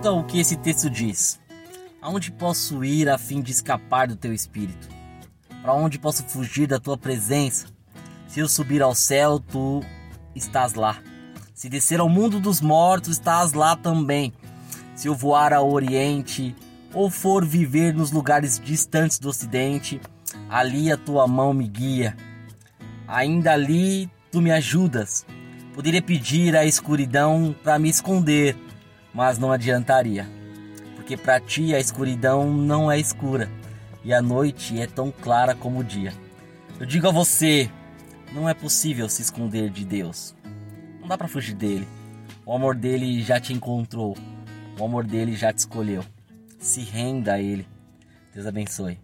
Escuta o que esse texto diz. Aonde posso ir a fim de escapar do teu espírito? Para onde posso fugir da tua presença? Se eu subir ao céu, tu estás lá. Se descer ao mundo dos mortos, estás lá também. Se eu voar ao oriente ou for viver nos lugares distantes do ocidente, ali a tua mão me guia. Ainda ali tu me ajudas. Poderia pedir a escuridão para me esconder, mas não adiantaria, porque para ti a escuridão não é escura e a noite é tão clara como o dia. Eu digo a você, não é possível se esconder de Deus. Não dá para fugir dele. O amor dele já te encontrou. O amor dele já te escolheu. Se renda a ele. Deus abençoe.